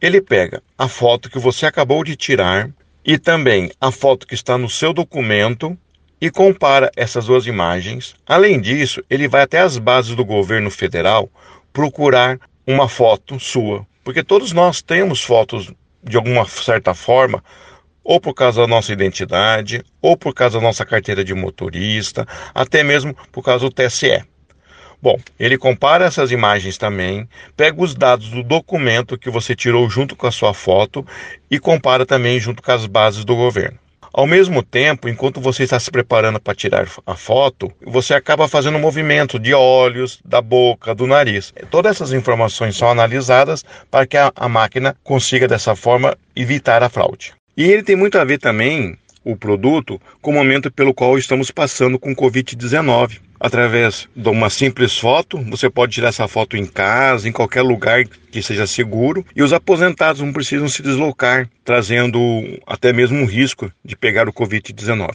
Ele pega a foto que você acabou de tirar e também a foto que está no seu documento e compara essas duas imagens. Além disso, ele vai até as bases do governo federal procurar uma foto sua, porque todos nós temos fotos de alguma certa forma, ou por causa da nossa identidade, ou por causa da nossa carteira de motorista, até mesmo por causa do TSE. Bom, ele compara essas imagens também, pega os dados do documento que você tirou junto com a sua foto e compara também junto com as bases do governo. Ao mesmo tempo, enquanto você está se preparando para tirar a foto, você acaba fazendo um movimento de olhos, da boca, do nariz. Todas essas informações são analisadas para que a, máquina consiga, dessa forma, evitar a fraude. E ele tem muito a ver também, o produto, com o momento pelo qual estamos passando com Covid-19 através de uma simples foto. Você pode tirar essa foto em casa, em qualquer lugar que seja seguro. E os aposentados não precisam se deslocar, trazendo até mesmo um risco de pegar o Covid-19.